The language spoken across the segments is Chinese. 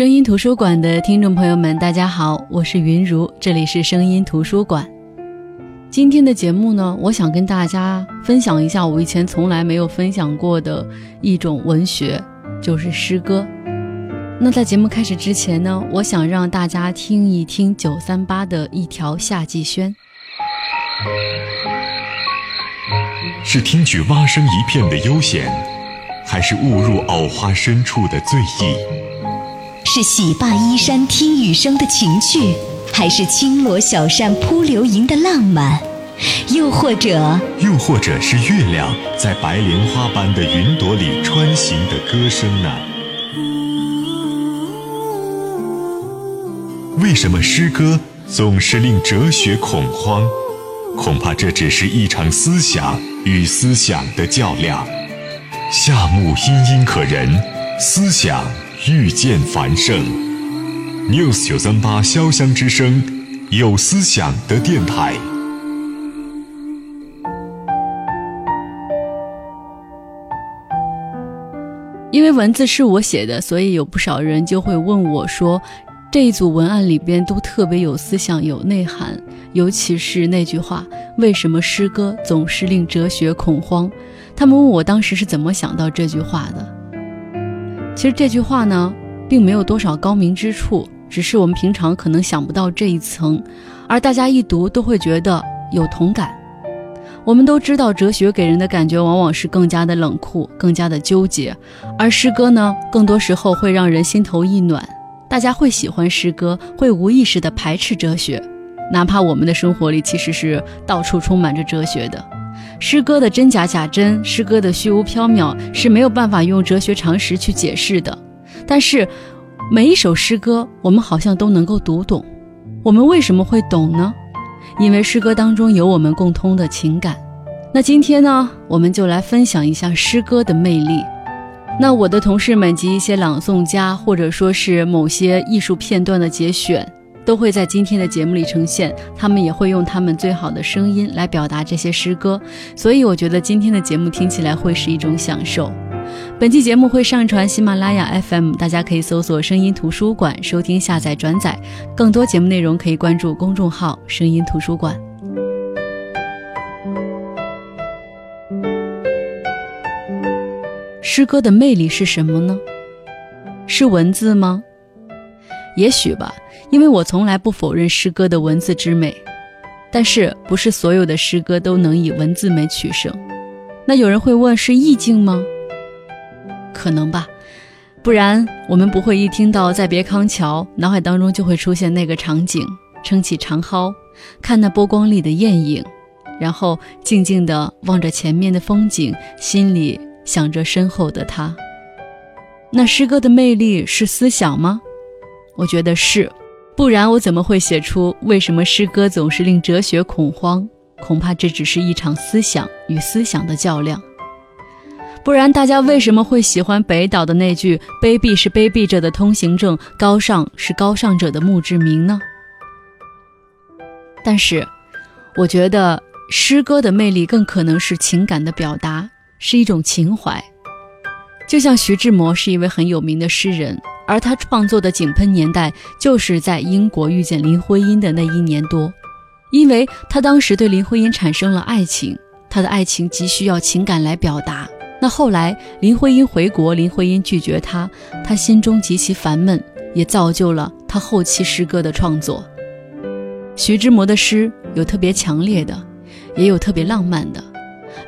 声音图书馆的听众朋友们，大家好，我是云如，这里是声音图书馆。今天的节目呢，我想跟大家分享一下我以前从来没有分享过的一种文学，就是诗歌。那在节目开始之前呢，我想让大家听一听九三八的一条夏季轩。是听取蛙声一片的悠闲，还是误入藕花深处的醉意？是洗罢衣衫听雨声的情趣，还是轻罗小扇扑流萤的浪漫？又或者，又或者是月亮在白莲花般的云朵里穿行的歌声呢？为什么诗歌总是令哲学恐慌？恐怕这只是一场思想与思想的较量。夏木殷殷可人，思想遇见繁盛。News 九三八潇湘之声，有思想的电台。因为文字是我写的，所以有不少人就会问我说。这一组文案里边都特别有思想、有内涵，尤其是那句话：“为什么诗歌总是令哲学恐慌？”他们问我当时是怎么想到这句话的。其实这句话呢，并没有多少高明之处，只是我们平常可能想不到这一层，而大家一读都会觉得有同感。我们都知道，哲学给人的感觉往往是更加的冷酷、更加的纠结，而诗歌呢，更多时候会让人心头一暖。大家会喜欢诗歌，会无意识地排斥哲学，哪怕我们的生活里其实是到处充满着哲学的。诗歌的真假假真，诗歌的虚无缥缈是没有办法用哲学常识去解释的。但是，每一首诗歌，我们好像都能够读懂。我们为什么会懂呢？因为诗歌当中有我们共通的情感。那今天呢，我们就来分享一下诗歌的魅力。那我的同事们及一些朗诵家，或者说是某些艺术片段的节选，都会在今天的节目里呈现。他们也会用他们最好的声音来表达这些诗歌，所以我觉得今天的节目听起来会是一种享受。本期节目会上传喜马拉雅 FM，大家可以搜索“声音图书馆”收听、下载、转载。更多节目内容可以关注公众号“声音图书馆”。诗歌的魅力是什么呢？是文字吗？也许吧，因为我从来不否认诗歌的文字之美，但是不是所有的诗歌都能以文字美取胜。那有人会问，是意境吗？可能吧，不然我们不会一听到《再别康桥》，脑海当中就会出现那个场景：撑起长蒿，看那波光里的艳影，然后静静地望着前面的风景，心里。想着身后的他，那诗歌的魅力是思想吗？我觉得是，不然我怎么会写出为什么诗歌总是令哲学恐慌？恐怕这只是一场思想与思想的较量。不然大家为什么会喜欢北岛的那句“卑鄙是卑鄙者的通行证，高尚是高尚者的墓志铭”呢？但是，我觉得诗歌的魅力更可能是情感的表达。是一种情怀，就像徐志摩是一位很有名的诗人，而他创作的《井喷年代》就是在英国遇见林徽因的那一年多，因为他当时对林徽因产生了爱情，他的爱情急需要情感来表达。那后来林徽因回国，林徽因拒绝他，他心中极其烦闷，也造就了他后期诗歌的创作。徐志摩的诗有特别强烈的，也有特别浪漫的，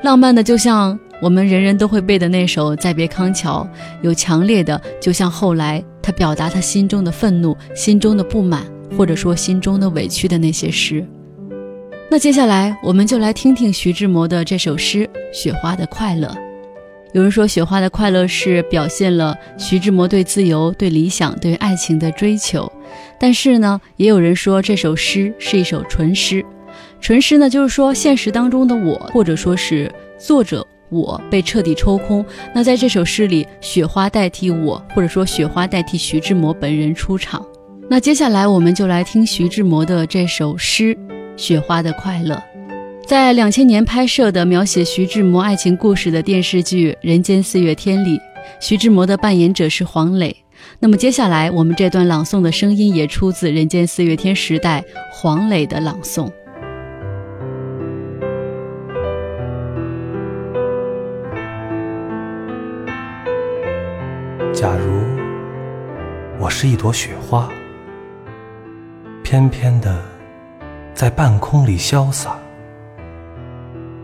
浪漫的就像。我们人人都会背的那首《再别康桥》，有强烈的，就像后来他表达他心中的愤怒、心中的不满，或者说心中的委屈的那些诗。那接下来我们就来听听徐志摩的这首诗《雪花的快乐》。有人说，《雪花的快乐》是表现了徐志摩对自由、对理想、对爱情的追求，但是呢，也有人说这首诗是一首纯诗。纯诗呢，就是说现实当中的我，或者说是作者。我被彻底抽空。那在这首诗里，雪花代替我，或者说雪花代替徐志摩本人出场。那接下来我们就来听徐志摩的这首诗《雪花的快乐》。在两千年拍摄的描写徐志摩爱情故事的电视剧《人间四月天》里，徐志摩的扮演者是黄磊。那么接下来我们这段朗诵的声音也出自《人间四月天》时代黄磊的朗诵。假如我是一朵雪花，翩翩的在半空里潇洒，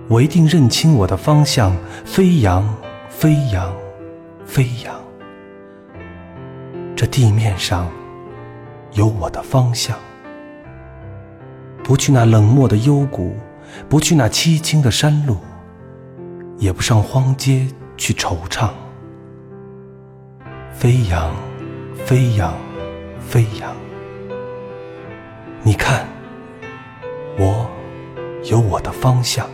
我一定认清我的方向，飞扬，飞扬，飞扬。这地面上有我的方向，不去那冷漠的幽谷，不去那凄清的山路，也不上荒街去惆怅。飞扬，飞扬，飞扬。你看，我有我的方向，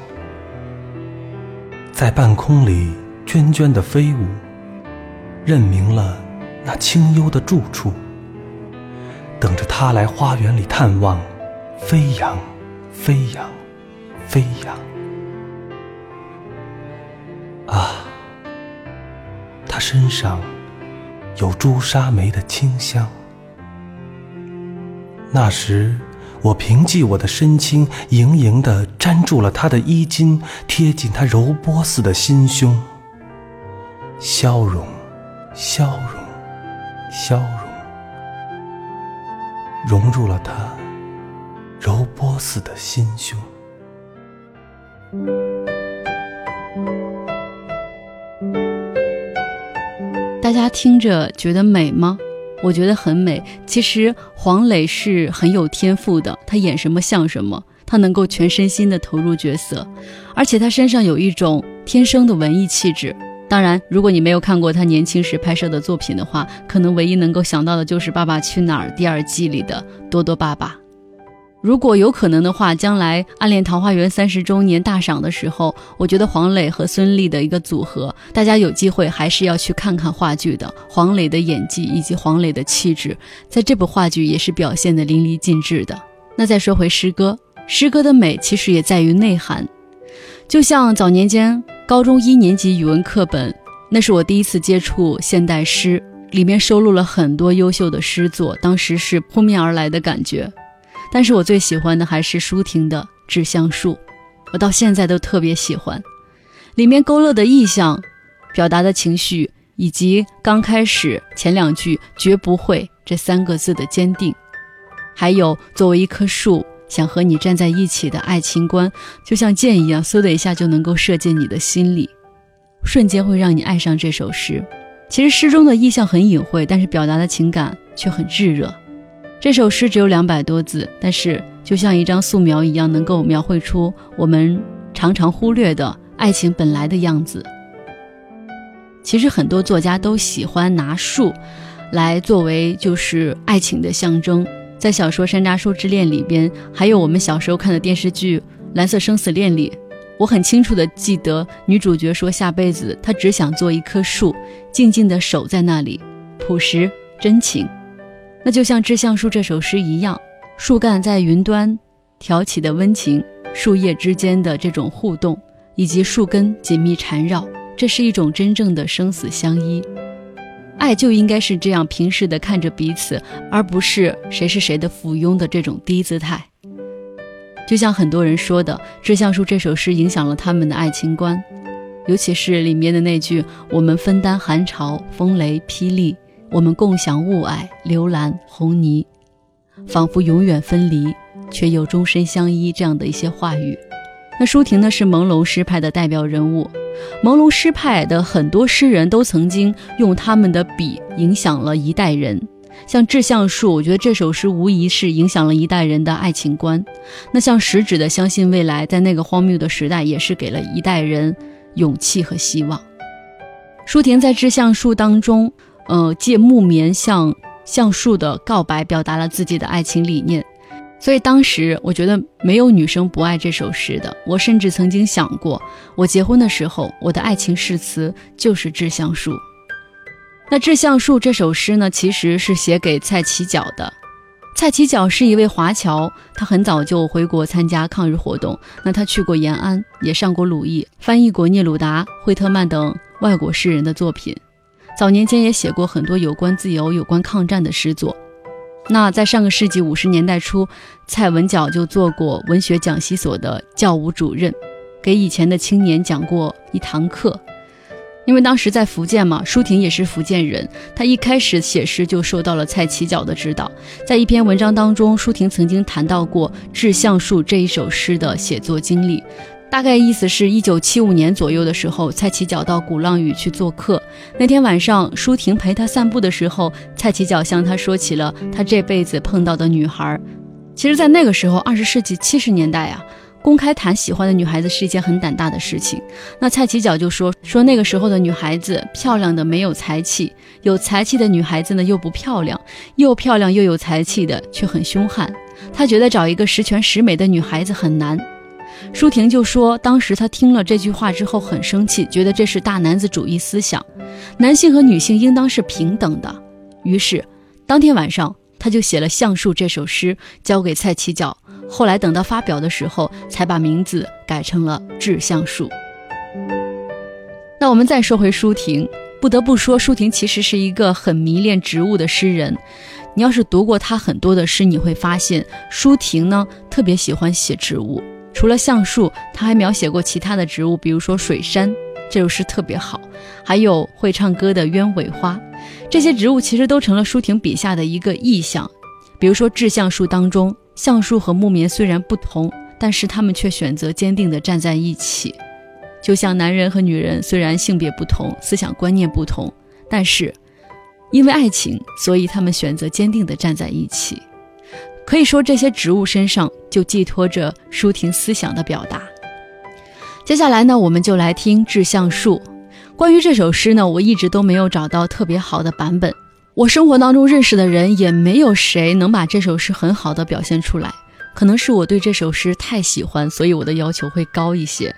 在半空里涓涓的飞舞，认明了那清幽的住处，等着他来花园里探望。飞扬，飞扬，飞扬。啊，他身上。有朱砂梅的清香。那时，我凭借我的身轻，盈盈地粘住了他的衣襟，贴近他柔波似的心胸，消融，消融，消融，融入了他柔波似的心胸。大家听着觉得美吗？我觉得很美。其实黄磊是很有天赋的，他演什么像什么，他能够全身心的投入角色，而且他身上有一种天生的文艺气质。当然，如果你没有看过他年轻时拍摄的作品的话，可能唯一能够想到的就是《爸爸去哪儿》第二季里的多多爸爸。如果有可能的话，将来《暗恋桃花源》三十周年大赏的时候，我觉得黄磊和孙俪的一个组合，大家有机会还是要去看看话剧的。黄磊的演技以及黄磊的气质，在这部话剧也是表现的淋漓尽致的。那再说回诗歌，诗歌的美其实也在于内涵。就像早年间高中一年级语文课本，那是我第一次接触现代诗，里面收录了很多优秀的诗作，当时是扑面而来的感觉。但是我最喜欢的还是舒婷的《致橡树》，我到现在都特别喜欢，里面勾勒的意象、表达的情绪，以及刚开始前两句“绝不会”这三个字的坚定，还有作为一棵树想和你站在一起的爱情观，就像箭一样，嗖的一下就能够射进你的心里，瞬间会让你爱上这首诗。其实诗中的意象很隐晦，但是表达的情感却很炙热。这首诗只有两百多字，但是就像一张素描一样，能够描绘出我们常常忽略的爱情本来的样子。其实很多作家都喜欢拿树来作为就是爱情的象征，在小说《山楂树之恋》里边，还有我们小时候看的电视剧《蓝色生死恋》里，我很清楚的记得女主角说下辈子她只想做一棵树，静静的守在那里，朴实真情。那就像《致橡树》这首诗一样，树干在云端挑起的温情，树叶之间的这种互动，以及树根紧密缠绕，这是一种真正的生死相依。爱就应该是这样平视的看着彼此，而不是谁是谁的附庸的这种低姿态。就像很多人说的，《致橡树》这首诗影响了他们的爱情观，尤其是里面的那句“我们分担寒潮、风雷、霹雳”。我们共享雾霭、流岚、红泥，仿佛永远分离，却又终身相依。这样的一些话语。那舒婷呢，是朦胧诗派的代表人物。朦胧诗派的很多诗人都曾经用他们的笔影响了一代人。像《致橡树》，我觉得这首诗无疑是影响了一代人的爱情观。那像食指的《相信未来》，在那个荒谬的时代，也是给了一代人勇气和希望。舒婷在《致橡树》当中。呃，借木棉向橡树的告白，表达了自己的爱情理念。所以当时我觉得没有女生不爱这首诗的。我甚至曾经想过，我结婚的时候，我的爱情誓词就是《致橡树》。那《致橡树》这首诗呢，其实是写给蔡启角的。蔡启角是一位华侨，他很早就回国参加抗日活动。那他去过延安，也上过鲁艺，翻译过聂鲁达、惠特曼等外国诗人的作品。早年间也写过很多有关自由、有关抗战的诗作。那在上个世纪五十年代初，蔡文角就做过文学讲习所的教务主任，给以前的青年讲过一堂课。因为当时在福建嘛，舒婷也是福建人，她一开始写诗就受到了蔡其角的指导。在一篇文章当中，舒婷曾经谈到过《致橡树》这一首诗的写作经历。大概意思是一九七五年左右的时候，蔡其角到鼓浪屿去做客。那天晚上，舒婷陪他散步的时候，蔡其角向他说起了他这辈子碰到的女孩。其实，在那个时候，二十世纪七十年代啊，公开谈喜欢的女孩子是一件很胆大的事情。那蔡其角就说说那个时候的女孩子漂亮的没有才气，有才气的女孩子呢又不漂亮，又漂亮又有才气的却很凶悍。他觉得找一个十全十美的女孩子很难。舒婷就说，当时她听了这句话之后很生气，觉得这是大男子主义思想，男性和女性应当是平等的。于是，当天晚上，他就写了《橡树》这首诗，交给蔡其角。后来等到发表的时候，才把名字改成了《致橡树》。那我们再说回舒婷，不得不说，舒婷其实是一个很迷恋植物的诗人。你要是读过他很多的诗，你会发现，舒婷呢特别喜欢写植物。除了橡树，他还描写过其他的植物，比如说水杉，这首诗特别好。还有会唱歌的鸢尾花，这些植物其实都成了舒婷笔下的一个意象。比如说《致橡树》当中，橡树和木棉虽然不同，但是他们却选择坚定地站在一起。就像男人和女人虽然性别不同，思想观念不同，但是因为爱情，所以他们选择坚定地站在一起。可以说，这些植物身上就寄托着舒婷思想的表达。接下来呢，我们就来听《致橡树》。关于这首诗呢，我一直都没有找到特别好的版本。我生活当中认识的人也没有谁能把这首诗很好的表现出来。可能是我对这首诗太喜欢，所以我的要求会高一些。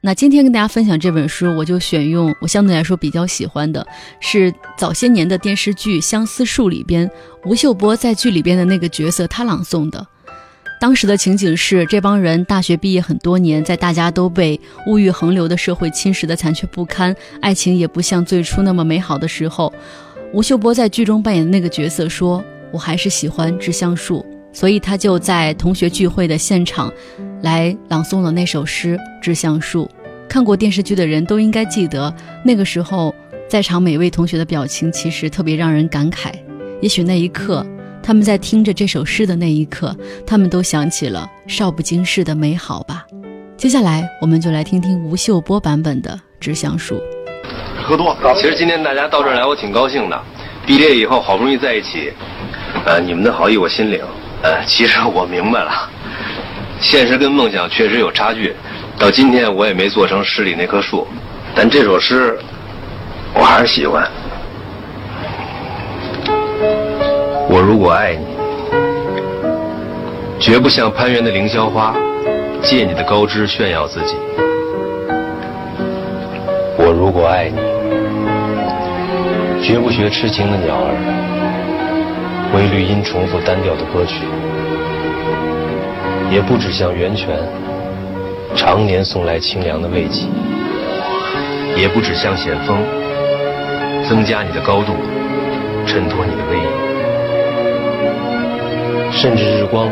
那今天跟大家分享这本书，我就选用我相对来说比较喜欢的，是早些年的电视剧《相思树》里边吴秀波在剧里边的那个角色，他朗诵的。当时的情景是，这帮人大学毕业很多年，在大家都被物欲横流的社会侵蚀的残缺不堪，爱情也不像最初那么美好的时候，吴秀波在剧中扮演的那个角色说：“我还是喜欢致橡树。”所以他就在同学聚会的现场，来朗诵了那首诗《致橡树》。看过电视剧的人都应该记得，那个时候在场每位同学的表情其实特别让人感慨。也许那一刻，他们在听着这首诗的那一刻，他们都想起了少不经事的美好吧。接下来，我们就来听听吴秀波版本的《致橡树》。喝多，其实今天大家到这儿来，我挺高兴的。毕业以后好不容易在一起，呃，你们的好意我心领。呃，其实我明白了，现实跟梦想确实有差距。到今天我也没做成诗里那棵树，但这首诗我还是喜欢。我如果爱你，绝不像攀援的凌霄花，借你的高枝炫耀自己。我如果爱你，绝不学痴情的鸟儿。为绿荫重复单调的歌曲，也不止向源泉常年送来清凉的慰藉，也不止向险峰增加你的高度，衬托你的威仪，甚至日光，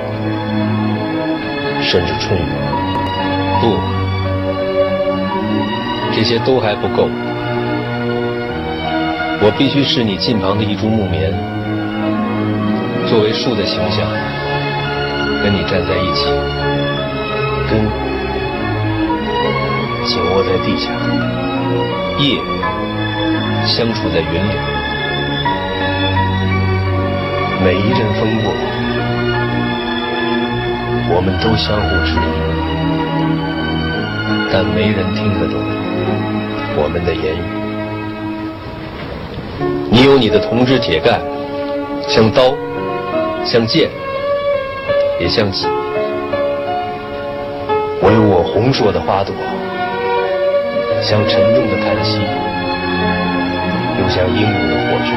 甚至春雨，不，这些都还不够，我必须是你近旁的一株木棉。作为树的形象，跟你站在一起，根紧握在地下，叶相处在云里。每一阵风过，我们都相互质疑，但没人听得懂我们的言语。你有你的铜枝铁干，像刀。像剑，也像戟。我有我红硕的花朵，像沉重的叹息，又像英勇的火炬。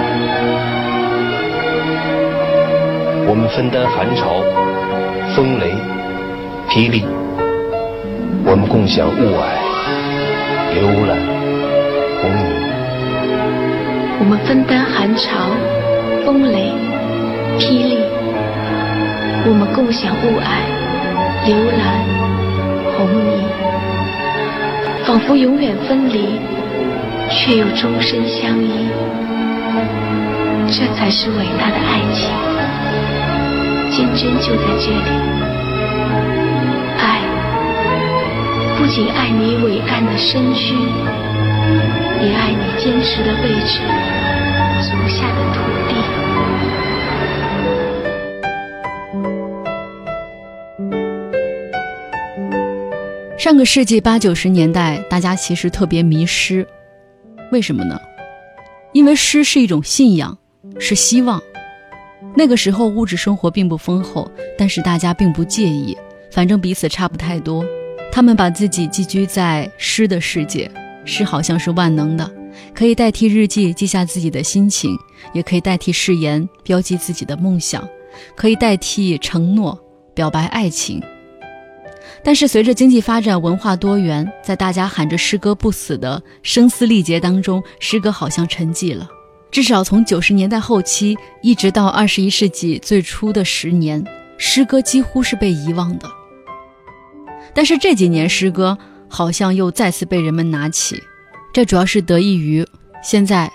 我们分担寒潮、风雷、霹雳，我们共享雾霭、流岚、红霓。我们分担寒潮、风雷、霹雳，我们共享雾霭、流岚、红霓，仿佛永远分离，却又终身相依。这才是伟大的爱情，坚贞就在这里。爱不仅爱你伟岸的身躯，也爱你坚持的位置，足下的土地。上个世纪八九十年代，大家其实特别迷诗，为什么呢？因为诗是一种信仰。是希望。那个时候物质生活并不丰厚，但是大家并不介意，反正彼此差不太多。他们把自己寄居在诗的世界，诗好像是万能的，可以代替日记记下自己的心情，也可以代替誓言标记自己的梦想，可以代替承诺表白爱情。但是随着经济发展、文化多元，在大家喊着诗歌不死的声嘶力竭当中，诗歌好像沉寂了。至少从九十年代后期一直到二十一世纪最初的十年，诗歌几乎是被遗忘的。但是这几年，诗歌好像又再次被人们拿起，这主要是得益于现在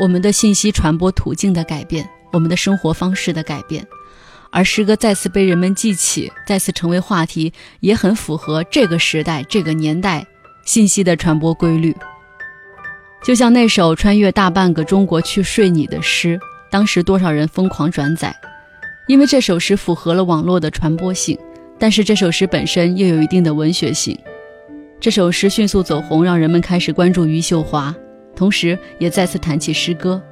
我们的信息传播途径的改变，我们的生活方式的改变，而诗歌再次被人们记起，再次成为话题，也很符合这个时代、这个年代信息的传播规律。就像那首穿越大半个中国去睡你的诗，当时多少人疯狂转载，因为这首诗符合了网络的传播性，但是这首诗本身又有一定的文学性。这首诗迅速走红，让人们开始关注余秀华，同时也再次谈起诗歌。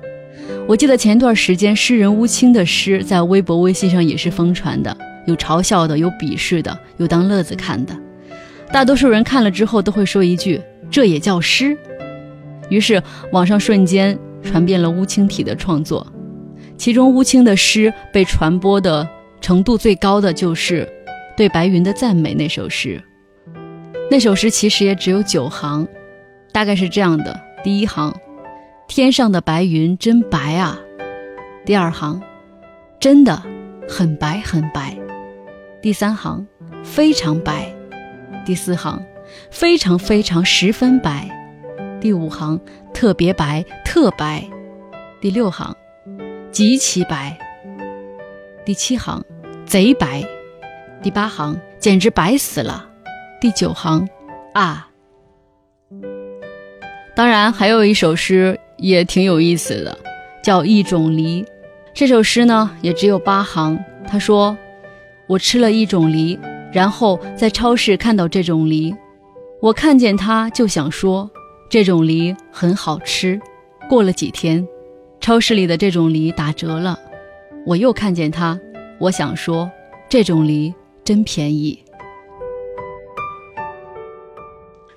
我记得前段时间诗人乌青的诗在微博、微信上也是疯传的，有嘲笑的，有鄙视的，有当乐子看的。大多数人看了之后都会说一句：“这也叫诗？”于是，网上瞬间传遍了乌青体的创作，其中乌青的诗被传播的程度最高的就是对白云的赞美那首诗。那首诗其实也只有九行，大概是这样的：第一行，天上的白云真白啊；第二行，真的很白很白；第三行，非常白；第四行，非常非常十分白。第五行特别白，特白；第六行极其白；第七行贼白；第八行简直白死了；第九行啊，当然还有一首诗也挺有意思的，叫《一种梨》。这首诗呢也只有八行。他说：“我吃了一种梨，然后在超市看到这种梨，我看见它就想说。”这种梨很好吃。过了几天，超市里的这种梨打折了，我又看见它，我想说，这种梨真便宜。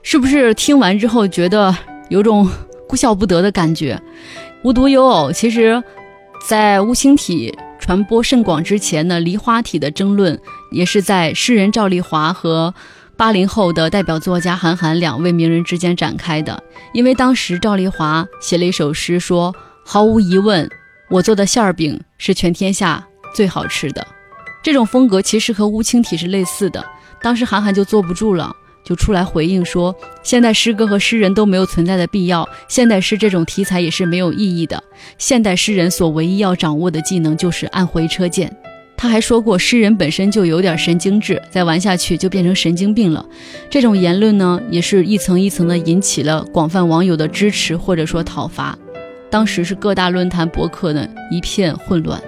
是不是听完之后觉得有种哭笑不得的感觉？无独有偶，其实，在乌青体传播甚广之前呢，梨花体的争论也是在诗人赵丽华和。八零后的代表作家韩寒两位名人之间展开的，因为当时赵丽华写了一首诗，说毫无疑问，我做的馅儿饼是全天下最好吃的。这种风格其实和乌青体是类似的。当时韩寒就坐不住了，就出来回应说，现代诗歌和诗人都没有存在的必要，现代诗这种题材也是没有意义的。现代诗人所唯一要掌握的技能就是按回车键。他还说过，诗人本身就有点神经质，再玩下去就变成神经病了。这种言论呢，也是一层一层的引起了广泛网友的支持或者说讨伐。当时是各大论坛博客呢一片混乱。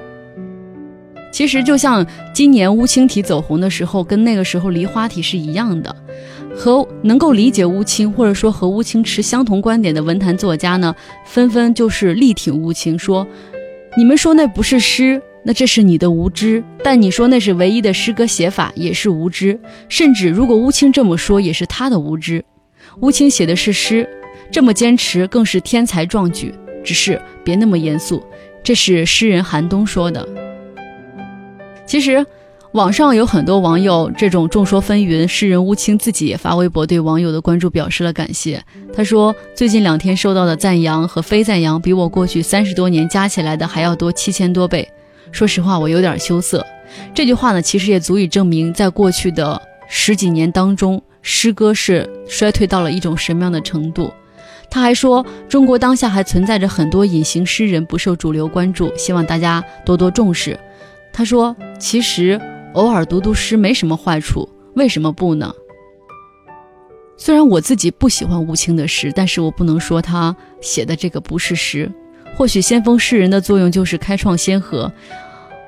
其实就像今年乌青体走红的时候，跟那个时候梨花体是一样的。和能够理解乌青或者说和乌青持相同观点的文坛作家呢，纷纷就是力挺乌青，说：“你们说那不是诗。”那这是你的无知，但你说那是唯一的诗歌写法也是无知，甚至如果乌青这么说也是他的无知。乌青写的是诗，这么坚持更是天才壮举。只是别那么严肃，这是诗人韩东说的。其实，网上有很多网友这种众说纷纭，诗人乌青自己也发微博对网友的关注表示了感谢。他说：“最近两天收到的赞扬和非赞扬，比我过去三十多年加起来的还要多七千多倍。说实话，我有点羞涩。”这句话呢，其实也足以证明，在过去的十几年当中，诗歌是衰退到了一种什么样的程度。他还说：“中国当下还存在着很多隐形诗人不受主流关注，希望大家多多重视。”他说：“其实。”偶尔读读诗没什么坏处，为什么不呢？虽然我自己不喜欢吴清的诗，但是我不能说他写的这个不是诗。或许先锋诗人的作用就是开创先河，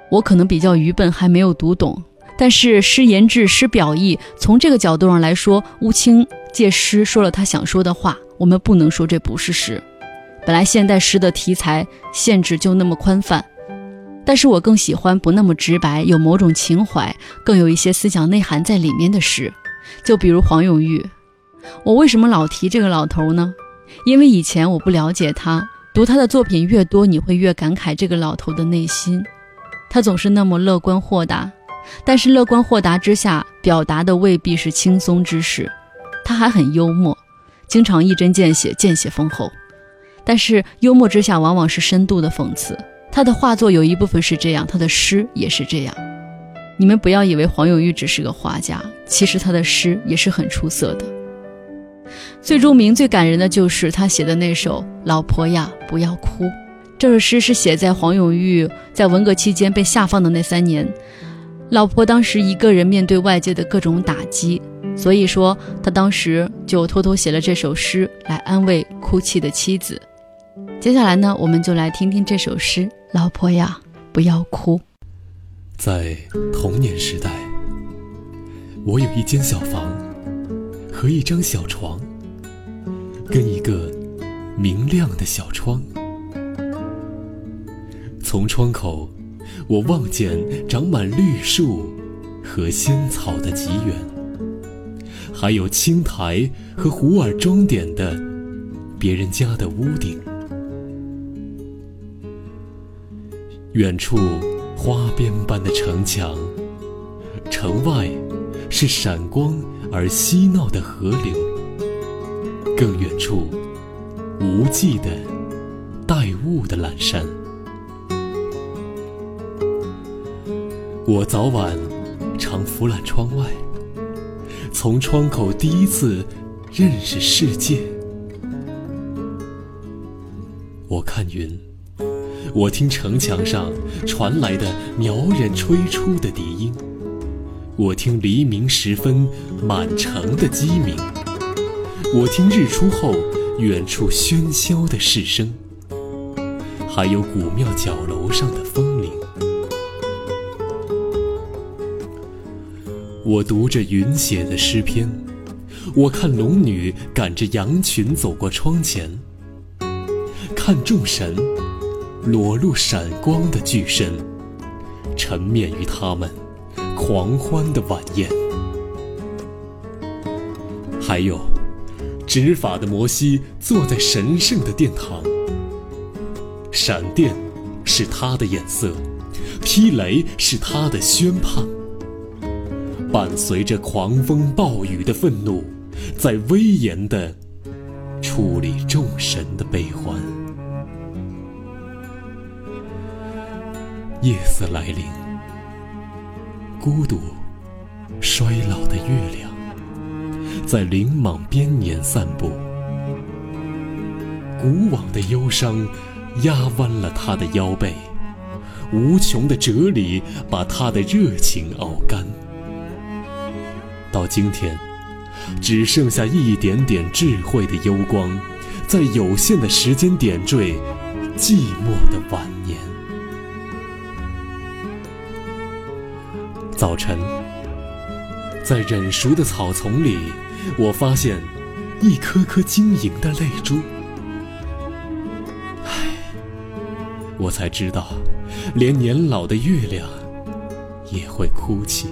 我可能比较愚笨，还没有读懂。但是诗言志、诗表意，从这个角度上来说，吴清借诗说了他想说的话，我们不能说这不是诗。本来现代诗的题材限制就那么宽泛。但是我更喜欢不那么直白，有某种情怀，更有一些思想内涵在里面的诗。就比如黄永玉，我为什么老提这个老头呢？因为以前我不了解他，读他的作品越多，你会越感慨这个老头的内心。他总是那么乐观豁达，但是乐观豁达之下表达的未必是轻松之事。他还很幽默，经常一针见血，见血封喉。但是幽默之下往往是深度的讽刺。他的画作有一部分是这样，他的诗也是这样。你们不要以为黄永玉只是个画家，其实他的诗也是很出色的。最著名、最感人的就是他写的那首《老婆呀，不要哭》。这首诗是写在黄永玉在文革期间被下放的那三年，老婆当时一个人面对外界的各种打击，所以说他当时就偷偷写了这首诗来安慰哭泣的妻子。接下来呢，我们就来听听这首诗。老婆呀，不要哭。在童年时代，我有一间小房和一张小床，跟一个明亮的小窗。从窗口，我望见长满绿树和仙草的极远，还有青苔和胡耳装点的别人家的屋顶。远处，花边般的城墙，城外是闪光而嬉闹的河流。更远处，无际的带雾的阑珊。我早晚常俯览窗外，从窗口第一次认识世界。我看云。我听城墙上传来的苗人吹出的笛音，我听黎明时分满城的鸡鸣，我听日出后远处喧嚣的市声，还有古庙角楼上的风铃。我读着云写的诗篇，我看龙女赶着羊群走过窗前，看众神。裸露闪光的巨身，沉湎于他们狂欢的晚宴。还有，执法的摩西坐在神圣的殿堂，闪电是他的眼色，霹雷是他的宣判，伴随着狂风暴雨的愤怒，在威严地处理众神的悲欢。夜色来临，孤独、衰老的月亮在林莽边沿散步，古往的忧伤压弯了他的腰背，无穷的哲理把他的热情熬干。到今天，只剩下一点点智慧的幽光，在有限的时间点缀寂寞的晚年。早晨，在忍熟的草丛里，我发现一颗颗晶莹的泪珠。唉，我才知道，连年老的月亮也会哭泣。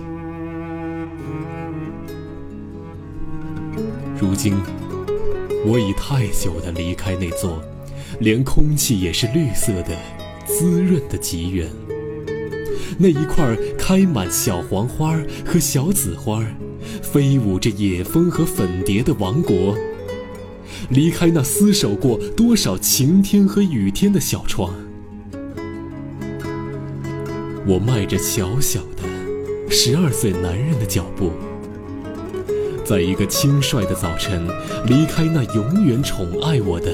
如今，我已太久的离开那座，连空气也是绿色的、滋润的极原。那一块开满小黄花和小紫花，飞舞着野蜂和粉蝶的王国。离开那厮守过多少晴天和雨天的小窗，我迈着小小的十二岁男人的脚步，在一个轻率的早晨，离开那永远宠爱我的、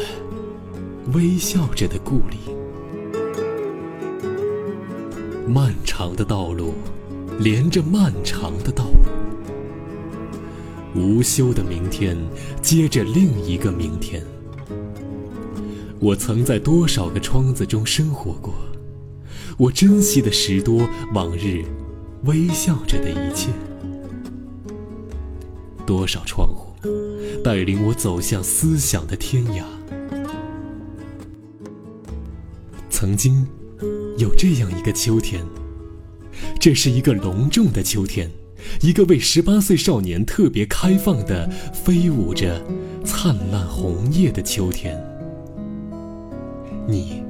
微笑着的故里。漫长的道路，连着漫长的道路。无休的明天，接着另一个明天。我曾在多少个窗子中生活过，我珍惜的十多往日微笑着的一切。多少窗户，带领我走向思想的天涯。曾经，有这样一个秋天，这是一个隆重的秋天。一个为十八岁少年特别开放的、飞舞着灿烂红叶的秋天，你，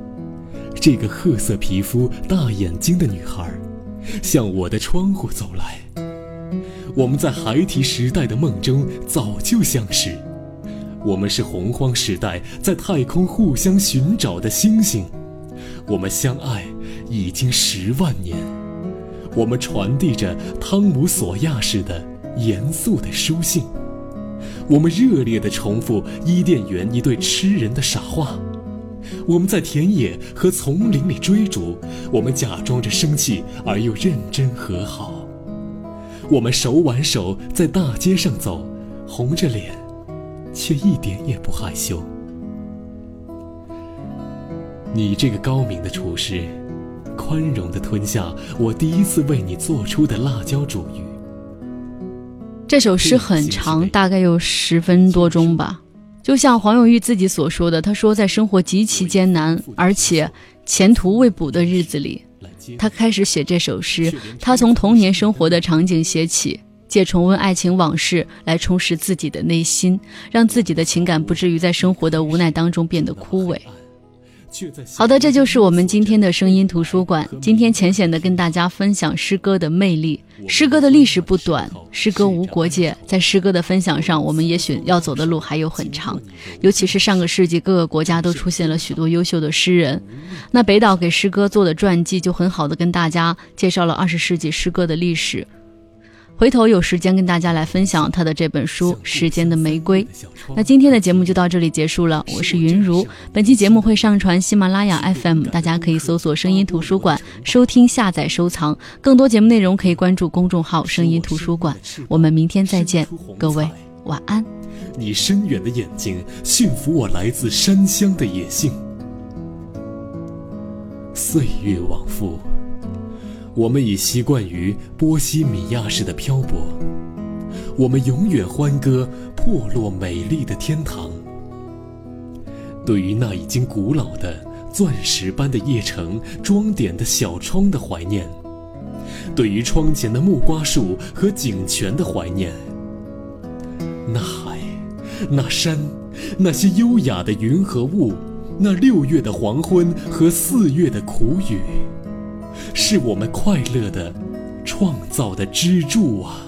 这个褐色皮肤、大眼睛的女孩，向我的窗户走来。我们在孩提时代的梦中早就相识，我们是洪荒时代在太空互相寻找的星星，我们相爱已经十万年。我们传递着汤姆·索亚式的严肃的书信，我们热烈地重复伊甸园一对痴人的傻话，我们在田野和丛林里追逐，我们假装着生气而又认真和好，我们手挽手在大街上走，红着脸，却一点也不害羞。你这个高明的厨师。宽容地吞下我第一次为你做出的辣椒煮鱼。这首诗很长，大概有十分多钟吧。就像黄永玉自己所说的，他说在生活极其艰难，而且前途未卜的日子里，他开始写这首诗。他从童年生活的场景写起，借重温爱情往事来充实自己的内心，让自己的情感不至于在生活的无奈当中变得枯萎。好的，这就是我们今天的声音图书馆。今天浅显的跟大家分享诗歌的魅力。诗歌的历史不短，诗歌无国界。在诗歌的分享上，我们也许要走的路还有很长。尤其是上个世纪，各个国家都出现了许多优秀的诗人。那北岛给诗歌做的传记，就很好的跟大家介绍了二十世纪诗歌的历史。回头有时间跟大家来分享他的这本书《时间的玫瑰》。那今天的节目就到这里结束了，我是云如。本期节目会上传喜马拉雅 FM，大家可以搜索“声音图书馆”收听、下载、收藏。更多节目内容可以关注公众号“声音图书馆”。我们明天再见，各位晚安。你深远的眼睛驯服我来自山乡的野性。岁月往复。我们已习惯于波西米亚式的漂泊，我们永远欢歌破落美丽的天堂。对于那已经古老的钻石般的叶城装点的小窗的怀念，对于窗前的木瓜树和井泉的怀念，那海，那山，那些优雅的云和雾，那六月的黄昏和四月的苦雨。是我们快乐的、创造的支柱啊！